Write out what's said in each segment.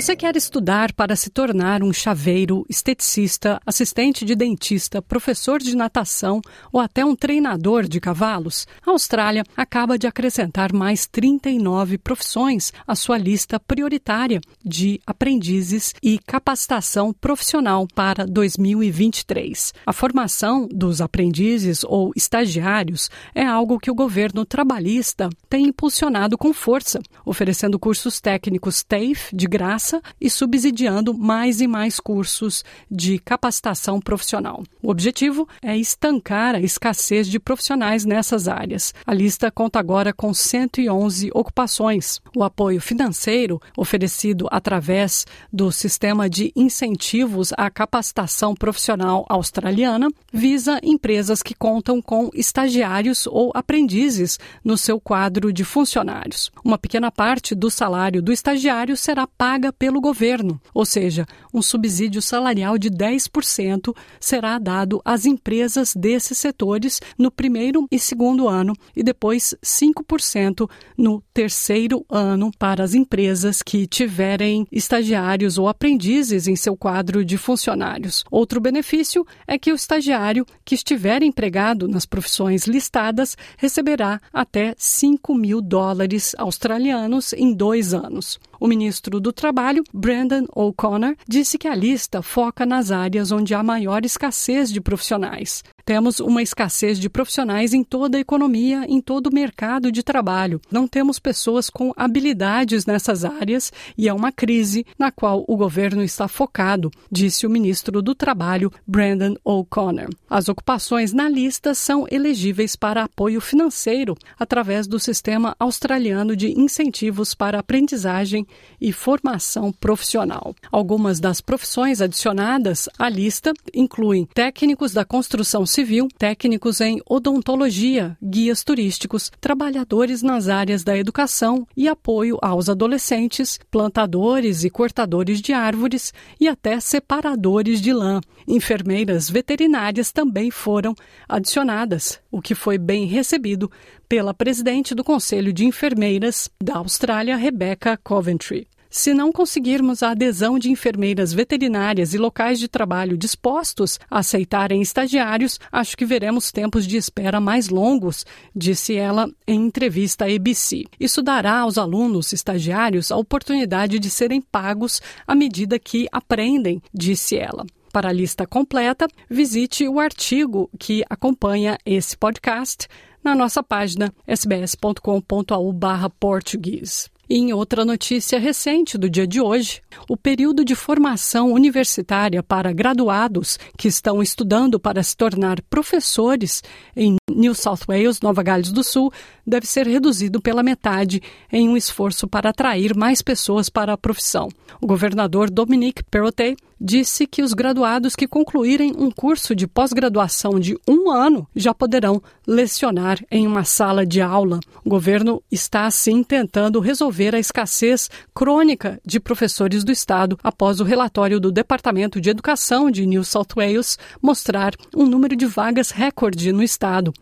Você quer estudar para se tornar um chaveiro, esteticista, assistente de dentista, professor de natação ou até um treinador de cavalos? A Austrália acaba de acrescentar mais 39 profissões à sua lista prioritária de aprendizes e capacitação profissional para 2023. A formação dos aprendizes ou estagiários é algo que o governo trabalhista tem impulsionado com força, oferecendo cursos técnicos TAFE de graça graça e subsidiando mais e mais cursos de capacitação profissional. O objetivo é estancar a escassez de profissionais nessas áreas. A lista conta agora com 111 ocupações. O apoio financeiro oferecido através do sistema de incentivos à capacitação profissional australiana visa empresas que contam com estagiários ou aprendizes no seu quadro de funcionários. Uma pequena parte do salário do estagiário será paga paga pelo governo, ou seja, um subsídio salarial de 10% será dado às empresas desses setores no primeiro e segundo ano e depois 5% no terceiro ano para as empresas que tiverem estagiários ou aprendizes em seu quadro de funcionários. Outro benefício é que o estagiário que estiver empregado nas profissões listadas receberá até 5 mil dólares australianos em dois anos. O ministro do Trabalho, Brandon O'Connor, disse que a lista foca nas áreas onde há maior escassez de profissionais. Temos uma escassez de profissionais em toda a economia, em todo o mercado de trabalho. Não temos pessoas com habilidades nessas áreas e é uma crise na qual o governo está focado, disse o ministro do Trabalho, Brandon O'Connor. As ocupações na lista são elegíveis para apoio financeiro através do sistema australiano de incentivos para aprendizagem e formação profissional. Algumas das profissões adicionadas à lista incluem técnicos da construção civil, técnicos em odontologia, guias turísticos, trabalhadores nas áreas da educação e apoio aos adolescentes, plantadores e cortadores de árvores e até separadores de lã. Enfermeiras veterinárias também foram adicionadas, o que foi bem recebido pela presidente do Conselho de Enfermeiras da Austrália, Rebecca Coventry. Se não conseguirmos a adesão de enfermeiras veterinárias e locais de trabalho dispostos a aceitarem estagiários, acho que veremos tempos de espera mais longos, disse ela em entrevista à ABC. Isso dará aos alunos estagiários a oportunidade de serem pagos à medida que aprendem, disse ela. Para a lista completa, visite o artigo que acompanha esse podcast na nossa página sbs.com.au/português. Em outra notícia recente do dia de hoje, o período de formação universitária para graduados que estão estudando para se tornar professores em New South Wales, Nova Gales do Sul, deve ser reduzido pela metade em um esforço para atrair mais pessoas para a profissão. O governador Dominique Perrottet disse que os graduados que concluírem um curso de pós-graduação de um ano já poderão lecionar em uma sala de aula. O governo está, assim, tentando resolver a escassez crônica de professores do Estado após o relatório do Departamento de Educação de New South Wales mostrar um número de vagas recorde no Estado.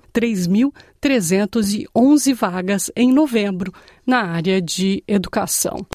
3.311 vagas em novembro na área de educação.